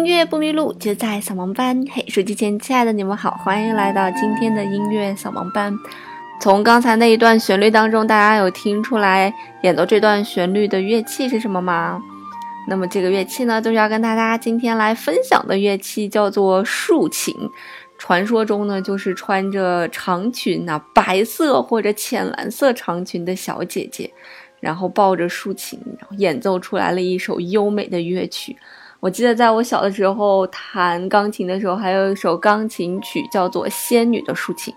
音乐不迷路，就在扫盲班。嘿，手机前亲爱的你们好，欢迎来到今天的音乐扫盲班。从刚才那一段旋律当中，大家有听出来演奏这段旋律的乐器是什么吗？那么这个乐器呢，就是要跟大家今天来分享的乐器叫做竖琴。传说中呢，就是穿着长裙啊，白色或者浅蓝色长裙的小姐姐，然后抱着竖琴，演奏出来了一首优美的乐曲。我记得在我小的时候弹钢琴的时候，还有一首钢琴曲叫做《仙女的竖琴》，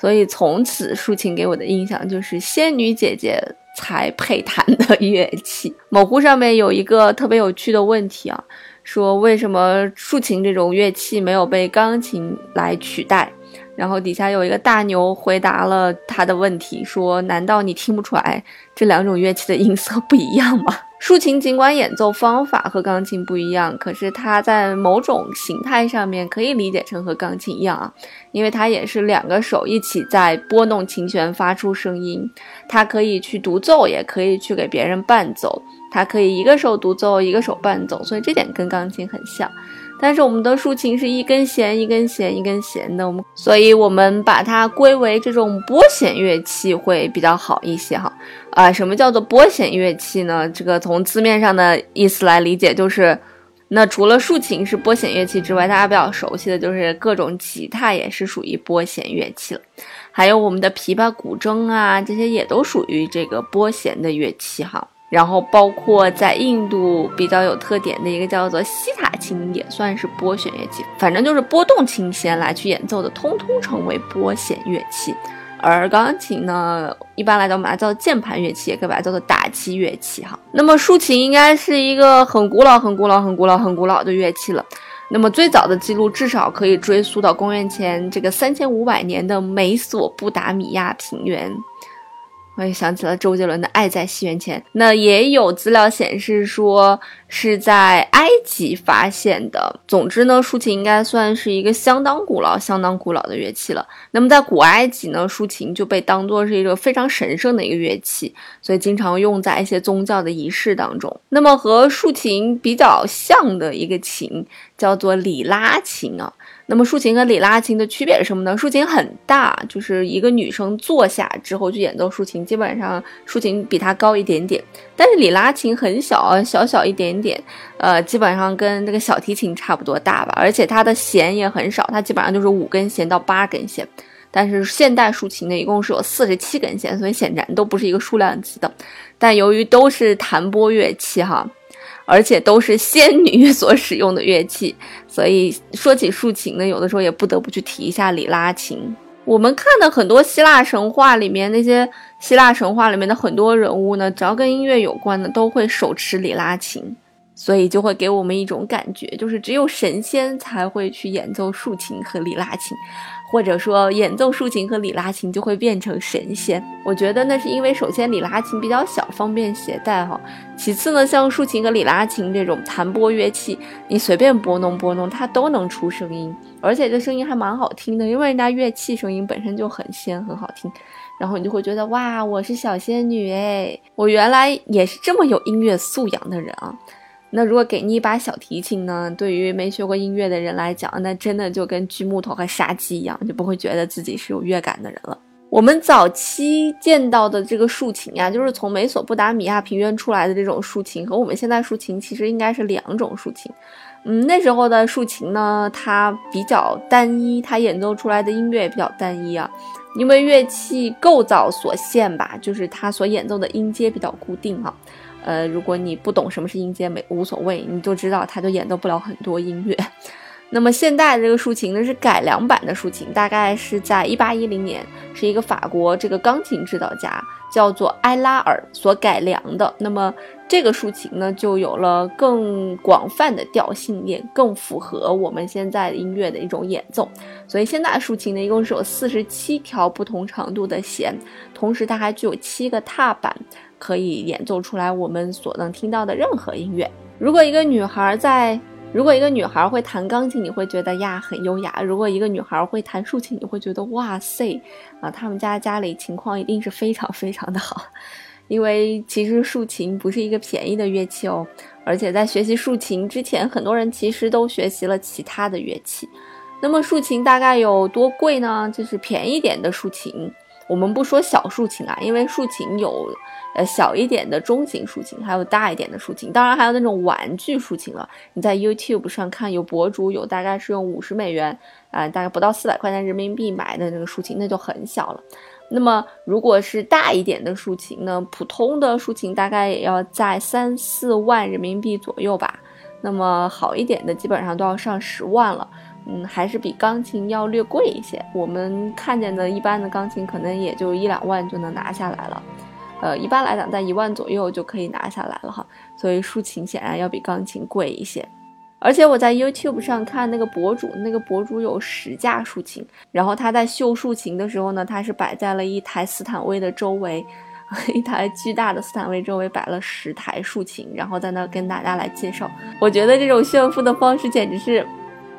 所以从此竖琴给我的印象就是仙女姐姐才配弹的乐器。某乎上面有一个特别有趣的问题啊，说为什么竖琴这种乐器没有被钢琴来取代？然后底下有一个大牛回答了他的问题，说难道你听不出来这两种乐器的音色不一样吗？竖琴尽管演奏方法和钢琴不一样，可是它在某种形态上面可以理解成和钢琴一样啊，因为它也是两个手一起在拨弄琴弦发出声音，它可以去独奏，也可以去给别人伴奏，它可以一个手独奏，一个手伴奏，所以这点跟钢琴很像。但是我们的竖琴是一根弦一根弦一根弦的，我们所以我们把它归为这种拨弦乐器会比较好一些哈。啊，什么叫做拨弦乐器呢？这个从字面上的意思来理解，就是那除了竖琴是拨弦乐器之外，大家比较熟悉的就是各种吉他也是属于拨弦乐器了，还有我们的琵琶、古筝啊，这些也都属于这个拨弦的乐器哈。然后包括在印度比较有特点的一个叫做西塔琴，也算是拨弦乐器。反正就是拨动琴弦来去演奏的，通通称为拨弦乐器。而钢琴呢，一般来讲我们把它叫做键盘乐器，也可以把它叫做打击乐器哈。那么竖琴应该是一个很古老、很古老、很古老、很古老的乐器了。那么最早的记录至少可以追溯到公元前这个三千五百年的美索不达米亚平原。我也想起了周杰伦的《爱在西元前》，那也有资料显示说是在埃及发现的。总之呢，竖琴应该算是一个相当古老、相当古老的乐器了。那么在古埃及呢，竖琴就被当作是一个非常神圣的一个乐器，所以经常用在一些宗教的仪式当中。那么和竖琴比较像的一个琴叫做里拉琴啊。那么竖琴和里拉琴的区别是什么呢？竖琴很大，就是一个女生坐下之后去演奏竖琴，基本上竖琴比它高一点点。但是里拉琴很小，小小一点点，呃，基本上跟这个小提琴差不多大吧。而且它的弦也很少，它基本上就是五根弦到八根弦。但是现代竖琴呢，一共是有四十七根弦，所以显然都不是一个数量级的。但由于都是弹拨乐器，哈。而且都是仙女所使用的乐器，所以说起竖琴呢，有的时候也不得不去提一下里拉琴。我们看的很多希腊神话里面，那些希腊神话里面的很多人物呢，只要跟音乐有关的，都会手持里拉琴。所以就会给我们一种感觉，就是只有神仙才会去演奏竖琴和里拉琴，或者说演奏竖琴和里拉琴就会变成神仙。我觉得那是因为首先里拉琴比较小，方便携带哈。其次呢，像竖琴和里拉琴这种弹拨乐器，你随便拨弄拨弄，它都能出声音，而且这声音还蛮好听的，因为人家乐器声音本身就很仙很好听，然后你就会觉得哇，我是小仙女哎，我原来也是这么有音乐素养的人啊。那如果给你一把小提琴呢？对于没学过音乐的人来讲，那真的就跟锯木头和杀鸡一样，就不会觉得自己是有乐感的人了。我们早期见到的这个竖琴呀，就是从美索不达米亚平原出来的这种竖琴，和我们现在竖琴其实应该是两种竖琴。嗯，那时候的竖琴呢，它比较单一，它演奏出来的音乐也比较单一啊，因为乐器构造所限吧，就是它所演奏的音阶比较固定哈。呃，如果你不懂什么是音阶，没无所谓，你就知道它就演奏不了很多音乐。那么现代的这个竖琴呢是改良版的竖琴，大概是在一八一零年，是一个法国这个钢琴指导家叫做埃拉尔所改良的。那么这个竖琴呢就有了更广泛的调性，也更符合我们现在音乐的一种演奏。所以现代竖琴呢一共是有四十七条不同长度的弦，同时它还具有七个踏板，可以演奏出来我们所能听到的任何音乐。如果一个女孩在如果一个女孩会弹钢琴，你会觉得呀很优雅；如果一个女孩会弹竖琴，你会觉得哇塞啊，他们家家里情况一定是非常非常的好。因为其实竖琴不是一个便宜的乐器哦，而且在学习竖琴之前，很多人其实都学习了其他的乐器。那么竖琴大概有多贵呢？就是便宜点的竖琴。我们不说小竖琴啊，因为竖琴有，呃小一点的中型竖琴，还有大一点的竖琴，当然还有那种玩具竖琴了。你在 YouTube 上看，有博主有大概是用五十美元，啊，大概不到四百块钱人民币买的那个竖琴，那就很小了。那么如果是大一点的竖琴呢，普通的竖琴大概也要在三四万人民币左右吧。那么好一点的基本上都要上十万了。嗯，还是比钢琴要略贵一些。我们看见的一般的钢琴可能也就一两万就能拿下来了，呃，一般来讲在一万左右就可以拿下来了哈。所以竖琴显然要比钢琴贵一些。而且我在 YouTube 上看那个博主，那个博主有十架竖琴，然后他在秀竖琴的时候呢，他是摆在了一台斯坦威的周围，一台巨大的斯坦威周围摆了十台竖琴，然后在那跟大家来介绍。我觉得这种炫富的方式简直是。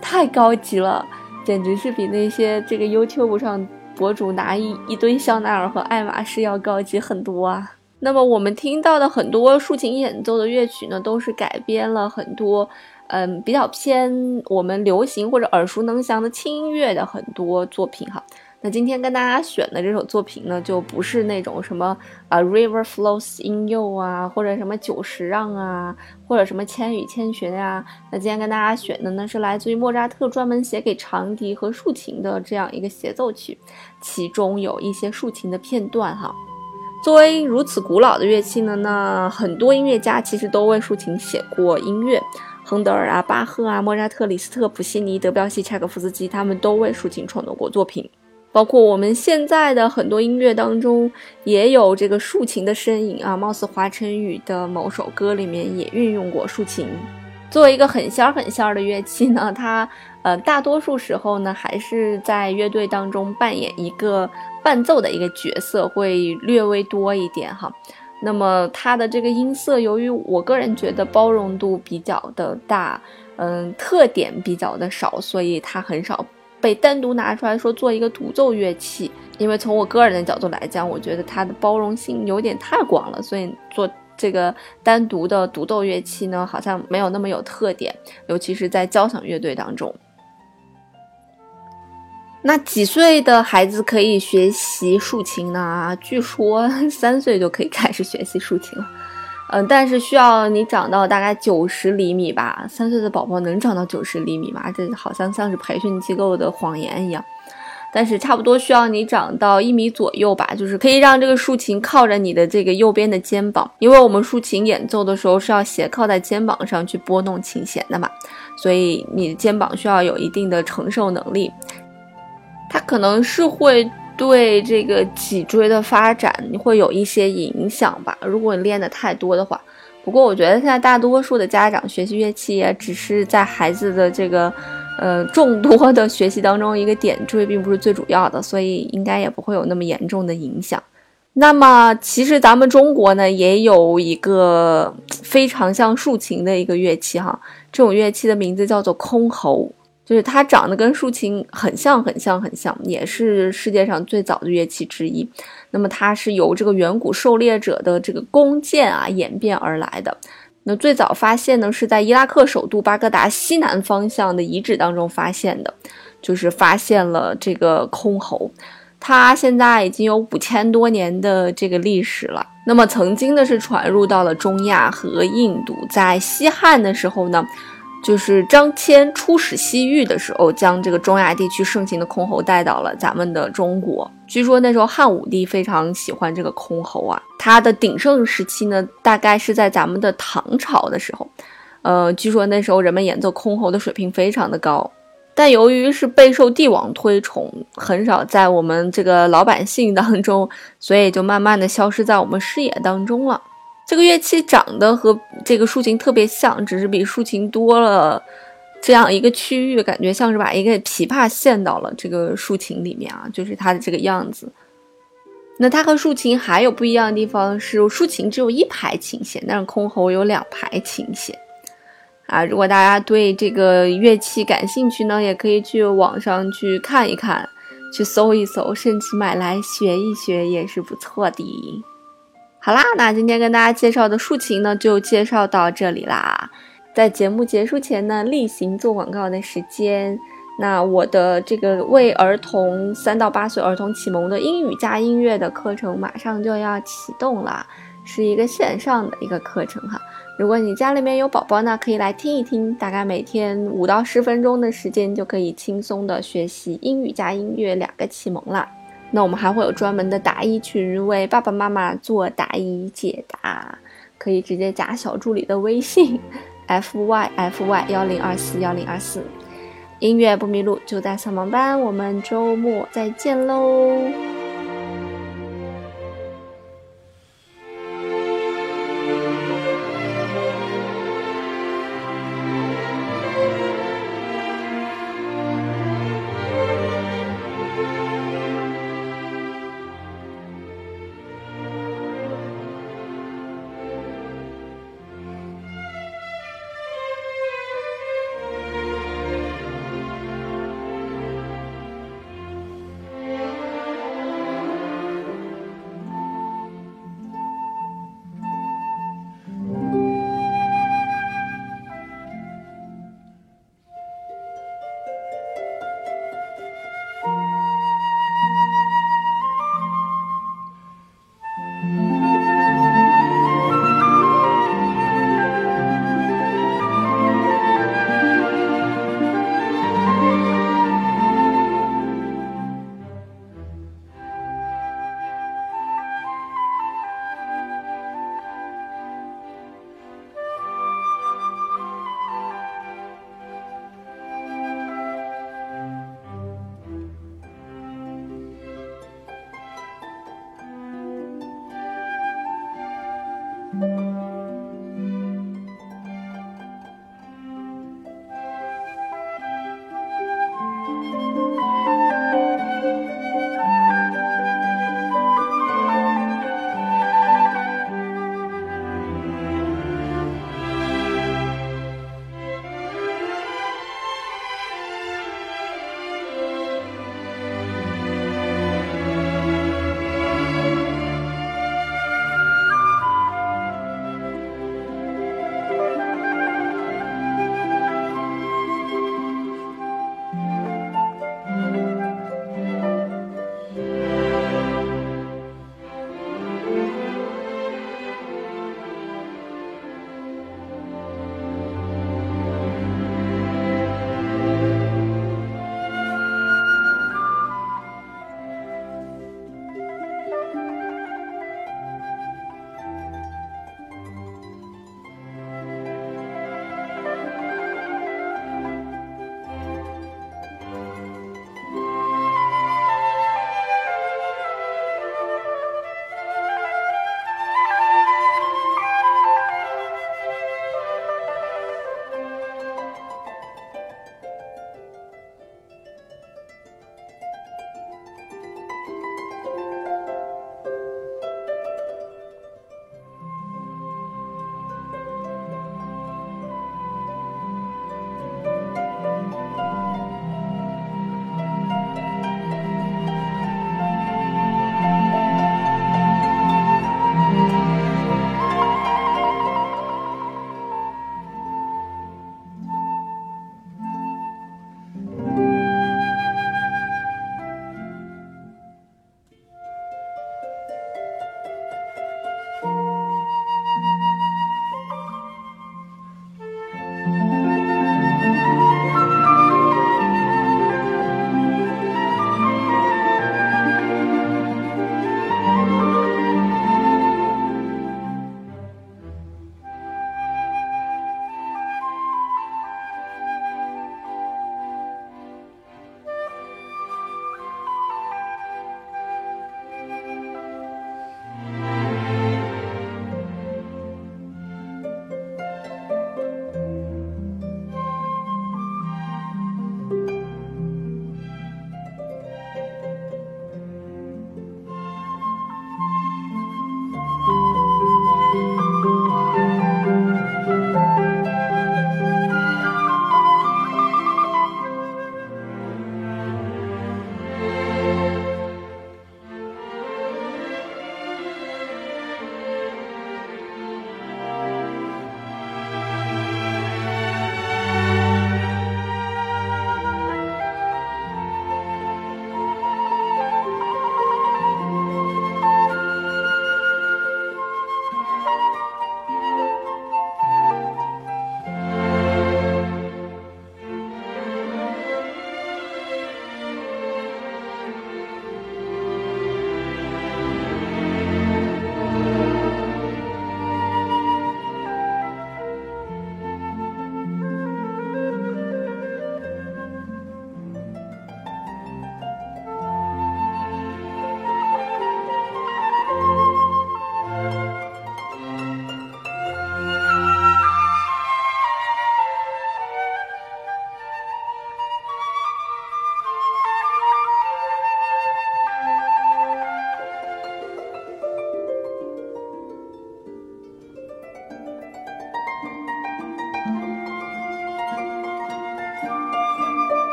太高级了，简直是比那些这个 YouTube 上博主拿一一堆香奈儿和爱马仕要高级很多啊。那么我们听到的很多竖琴演奏的乐曲呢，都是改编了很多，嗯，比较偏我们流行或者耳熟能详的轻音乐的很多作品哈。那今天跟大家选的这首作品呢，就不是那种什么啊，River Flows in You 啊，或者什么久石让啊，或者什么千与千寻啊。那今天跟大家选的呢，是来自于莫扎特专门写给长笛和竖琴的这样一个协奏曲，其中有一些竖琴的片段哈。作为如此古老的乐器呢，那很多音乐家其实都为竖琴写过音乐，亨德尔啊、巴赫啊、莫扎特、李斯特、普西尼、德彪西、柴可夫斯基，他们都为竖琴创作过作品。包括我们现在的很多音乐当中，也有这个竖琴的身影啊。貌似华晨宇的某首歌里面也运用过竖琴。作为一个很仙儿很仙儿的乐器呢，它呃大多数时候呢还是在乐队当中扮演一个伴奏的一个角色，会略微多一点哈。那么它的这个音色，由于我个人觉得包容度比较的大，嗯，特点比较的少，所以它很少。被单独拿出来说做一个独奏乐器，因为从我个人的角度来讲，我觉得它的包容性有点太广了，所以做这个单独的独奏乐器呢，好像没有那么有特点，尤其是在交响乐队当中。那几岁的孩子可以学习竖琴呢？据说三岁就可以开始学习竖琴了。嗯，但是需要你长到大概九十厘米吧。三岁的宝宝能长到九十厘米吗？这好像像是培训机构的谎言一样。但是差不多需要你长到一米左右吧，就是可以让这个竖琴靠着你的这个右边的肩膀，因为我们竖琴演奏的时候是要斜靠在肩膀上去拨弄琴弦的嘛，所以你的肩膀需要有一定的承受能力。它可能是会。对这个脊椎的发展你会有一些影响吧。如果你练的太多的话，不过我觉得现在大多数的家长学习乐器也只是在孩子的这个呃众多的学习当中一个点缀，并不是最主要的，所以应该也不会有那么严重的影响。那么其实咱们中国呢也有一个非常像竖琴的一个乐器哈，这种乐器的名字叫做箜篌。就是它长得跟竖琴很像，很像，很像，也是世界上最早的乐器之一。那么它是由这个远古狩猎者的这个弓箭啊演变而来的。那最早发现呢是在伊拉克首都巴格达西南方向的遗址当中发现的，就是发现了这个箜篌。它现在已经有五千多年的这个历史了。那么曾经呢是传入到了中亚和印度，在西汉的时候呢。就是张骞出使西域的时候，将这个中亚地区盛行的箜篌带到了咱们的中国。据说那时候汉武帝非常喜欢这个箜篌啊。它的鼎盛时期呢，大概是在咱们的唐朝的时候。呃，据说那时候人们演奏箜篌的水平非常的高，但由于是备受帝王推崇，很少在我们这个老百姓当中，所以就慢慢的消失在我们视野当中了。这个乐器长得和这个竖琴特别像，只是比竖琴多了这样一个区域，感觉像是把一个琵琶陷到了这个竖琴里面啊，就是它的这个样子。那它和竖琴还有不一样的地方是，竖琴只有一排琴弦，但是箜篌有两排琴弦。啊，如果大家对这个乐器感兴趣呢，也可以去网上去看一看，去搜一搜，甚至买来学一学也是不错的。好啦，那今天跟大家介绍的竖琴呢，就介绍到这里啦。在节目结束前呢，例行做广告的时间。那我的这个为儿童三到八岁儿童启蒙的英语加音乐的课程马上就要启动了，是一个线上的一个课程哈。如果你家里面有宝宝呢，可以来听一听，大概每天五到十分钟的时间就可以轻松的学习英语加音乐两个启蒙啦。那我们还会有专门的答疑群，为爸爸妈妈做答疑解答，可以直接加小助理的微信，f y f y 幺零二四幺零二四，音乐不迷路就在扫盲班，我们周末再见喽。